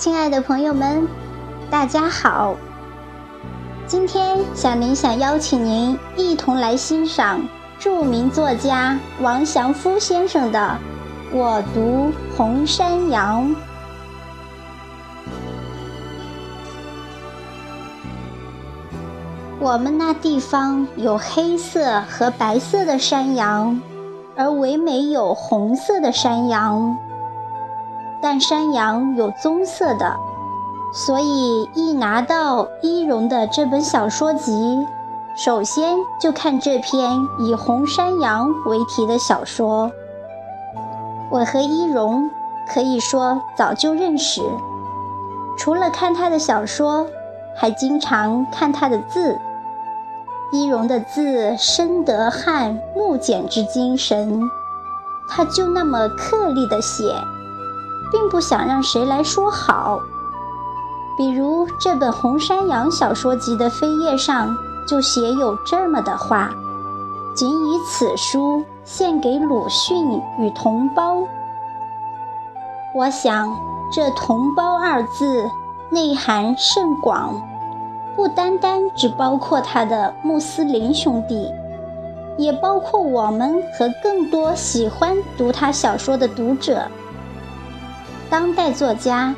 亲爱的朋友们，大家好。今天小林想邀请您一同来欣赏著名作家王祥夫先生的《我读红山羊》。我们那地方有黑色和白色的山羊，而唯没有红色的山羊。但山羊有棕色的，所以一拿到一荣的这本小说集，首先就看这篇以红山羊为题的小说。我和一荣可以说早就认识，除了看他的小说，还经常看他的字。一荣的字深得汉木简之精神，他就那么刻力的写。并不想让谁来说好，比如这本《红山羊》小说集的扉页上就写有这么的话：“仅以此书献给鲁迅与同胞。”我想，这“同胞”二字内涵甚广，不单单只包括他的穆斯林兄弟，也包括我们和更多喜欢读他小说的读者。当代作家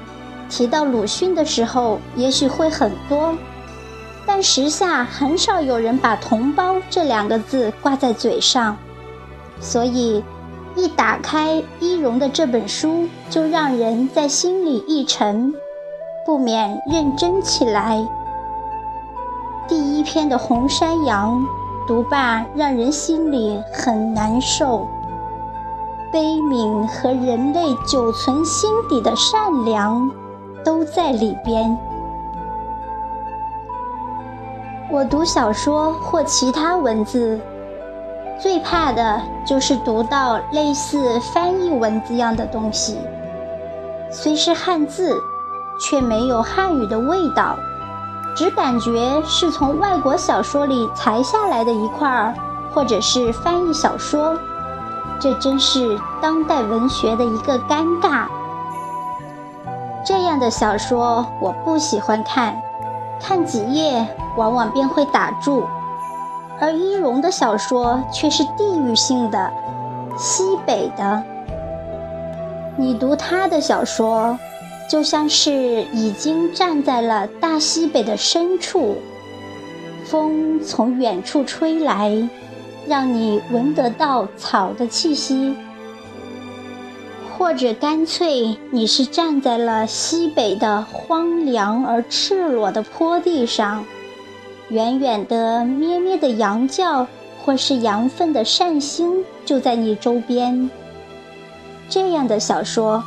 提到鲁迅的时候，也许会很多，但时下很少有人把“同胞”这两个字挂在嘴上，所以一打开一荣的这本书，就让人在心里一沉，不免认真起来。第一篇的《红山羊》，读罢让人心里很难受。悲悯和人类久存心底的善良，都在里边。我读小说或其他文字，最怕的就是读到类似翻译文字样的东西，虽是汉字，却没有汉语的味道，只感觉是从外国小说里裁下来的一块儿，或者是翻译小说。这真是当代文学的一个尴尬。这样的小说我不喜欢看，看几页往往便会打住。而一荣的小说却是地域性的，西北的。你读他的小说，就像是已经站在了大西北的深处，风从远处吹来。让你闻得到草的气息，或者干脆你是站在了西北的荒凉而赤裸的坡地上，远远的咩咩的羊叫，或是羊粪的扇星就在你周边。这样的小说，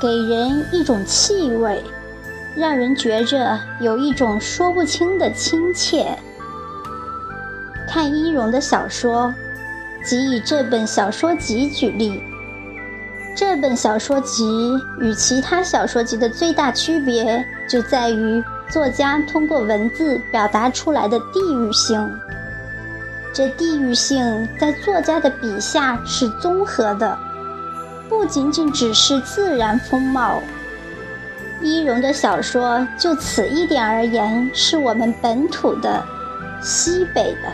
给人一种气味，让人觉着有一种说不清的亲切。看一荣的小说，即以这本小说集举例。这本小说集与其他小说集的最大区别，就在于作家通过文字表达出来的地域性。这地域性在作家的笔下是综合的，不仅仅只是自然风貌。一荣的小说就此一点而言，是我们本土的、西北的。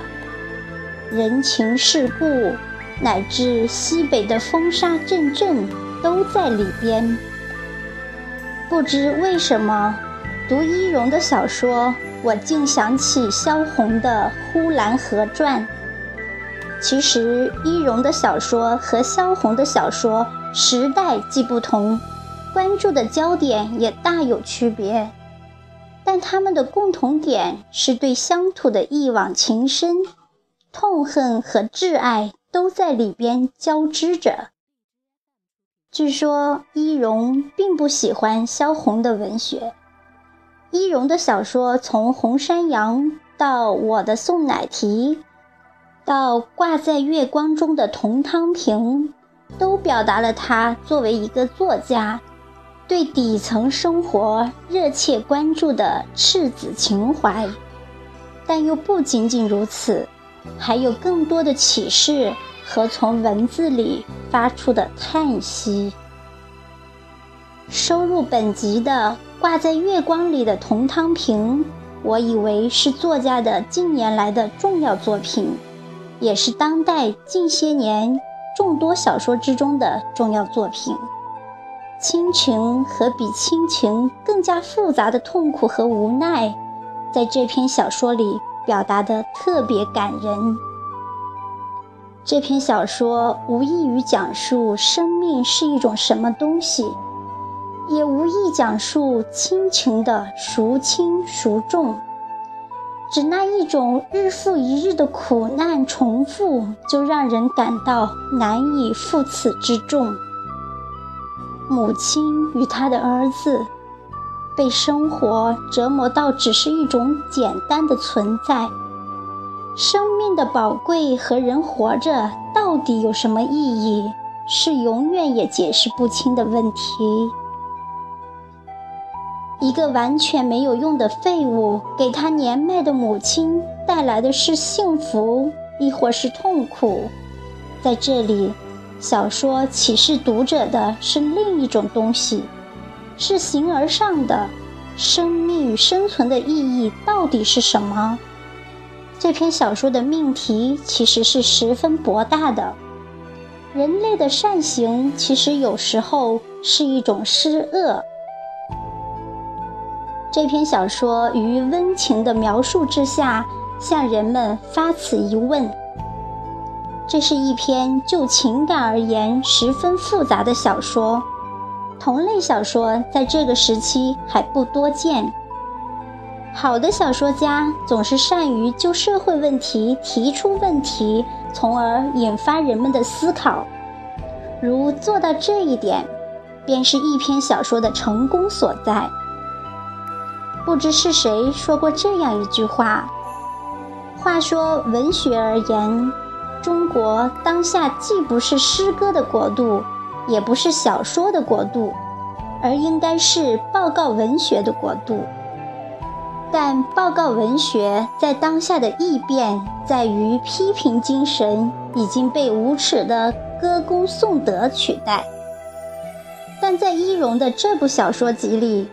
人情世故，乃至西北的风沙阵阵，都在里边。不知为什么，读一荣的小说，我竟想起萧红的《呼兰河传》。其实，一荣的小说和萧红的小说时代既不同，关注的焦点也大有区别，但他们的共同点是对乡土的一往情深。痛恨和挚爱都在里边交织着。据说一荣并不喜欢萧红的文学，一荣的小说从《红山羊》到《我的宋奶提》，到挂在月光中的铜汤瓶，都表达了他作为一个作家对底层生活热切关注的赤子情怀。但又不仅仅如此。还有更多的启示和从文字里发出的叹息。收入本集的挂在月光里的铜汤瓶，我以为是作家的近年来的重要作品，也是当代近些年众多小说之中的重要作品。亲情和比亲情更加复杂的痛苦和无奈，在这篇小说里表达的特别感人。这篇小说无异于讲述生命是一种什么东西，也无意讲述亲情的孰轻孰重，只那一种日复一日的苦难重复，就让人感到难以负此之重。母亲与他的儿子被生活折磨到只是一种简单的存在。生命的宝贵和人活着到底有什么意义，是永远也解释不清的问题。一个完全没有用的废物，给他年迈的母亲带来的是幸福，亦或是痛苦？在这里。小说启示读者的是另一种东西，是形而上的。生命与生存的意义到底是什么？这篇小说的命题其实是十分博大的。人类的善行其实有时候是一种施恶。这篇小说于温情的描述之下，向人们发此一问。这是一篇就情感而言十分复杂的小说，同类小说在这个时期还不多见。好的小说家总是善于就社会问题提出问题，从而引发人们的思考。如做到这一点，便是一篇小说的成功所在。不知是谁说过这样一句话：“话说文学而言。”中国当下既不是诗歌的国度，也不是小说的国度，而应该是报告文学的国度。但报告文学在当下的异变在于，批评精神已经被无耻的歌功颂德取代。但在一荣的这部小说集里，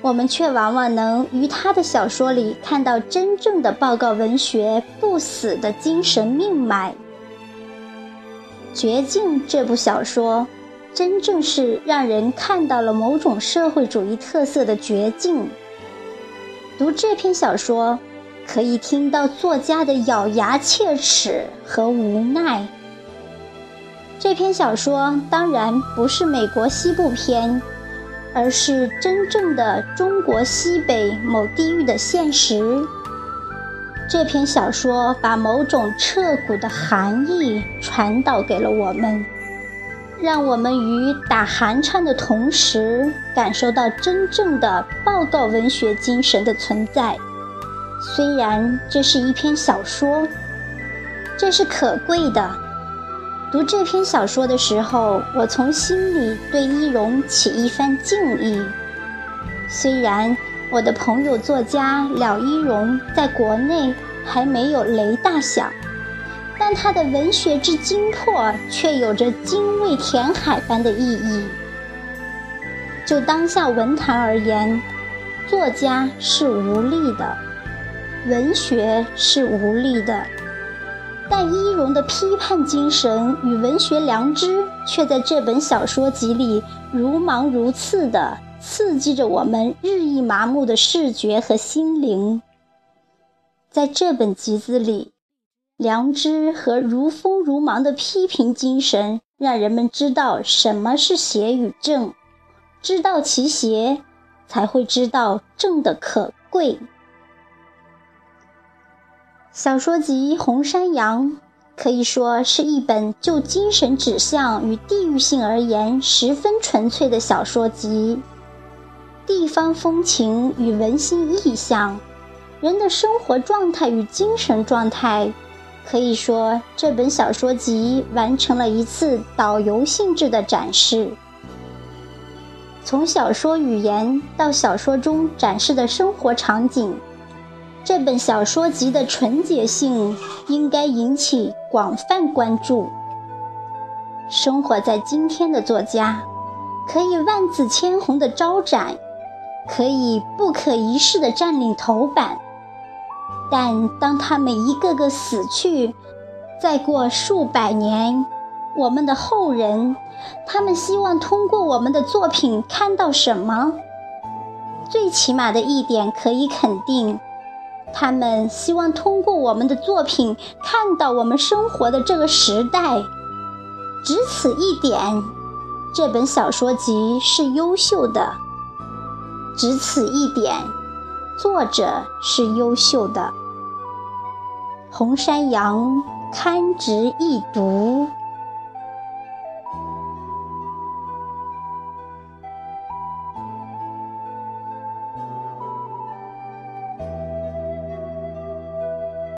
我们却往往能于他的小说里看到真正的报告文学不死的精神命脉。《绝境》这部小说，真正是让人看到了某种社会主义特色的绝境。读这篇小说，可以听到作家的咬牙切齿和无奈。这篇小说当然不是美国西部篇，而是真正的中国西北某地域的现实。这篇小说把某种彻骨的寒意传导给了我们，让我们与打寒颤的同时，感受到真正的报告文学精神的存在。虽然这是一篇小说，这是可贵的。读这篇小说的时候，我从心里对一荣起一番敬意。虽然。我的朋友作家了一荣在国内还没有雷大响，他的文学之精魄却有着精卫填海般的意义。就当下文坛而言，作家是无力的，文学是无力的，但伊荣的批判精神与文学良知却在这本小说集里如芒如刺的。刺激着我们日益麻木的视觉和心灵。在这本集子里，良知和如风如芒的批评精神，让人们知道什么是邪与正，知道其邪，才会知道正的可贵。小说集《红山羊》可以说是一本就精神指向与地域性而言十分纯粹的小说集。地方风情与文心意象，人的生活状态与精神状态，可以说这本小说集完成了一次导游性质的展示。从小说语言到小说中展示的生活场景，这本小说集的纯洁性应该引起广泛关注。生活在今天的作家。可以万紫千红的招展，可以不可一世的占领头版。但当他们一个个死去，再过数百年，我们的后人，他们希望通过我们的作品看到什么？最起码的一点可以肯定，他们希望通过我们的作品看到我们生活的这个时代。只此一点，这本小说集是优秀的。只此一点，作者是优秀的。红山羊堪值一读。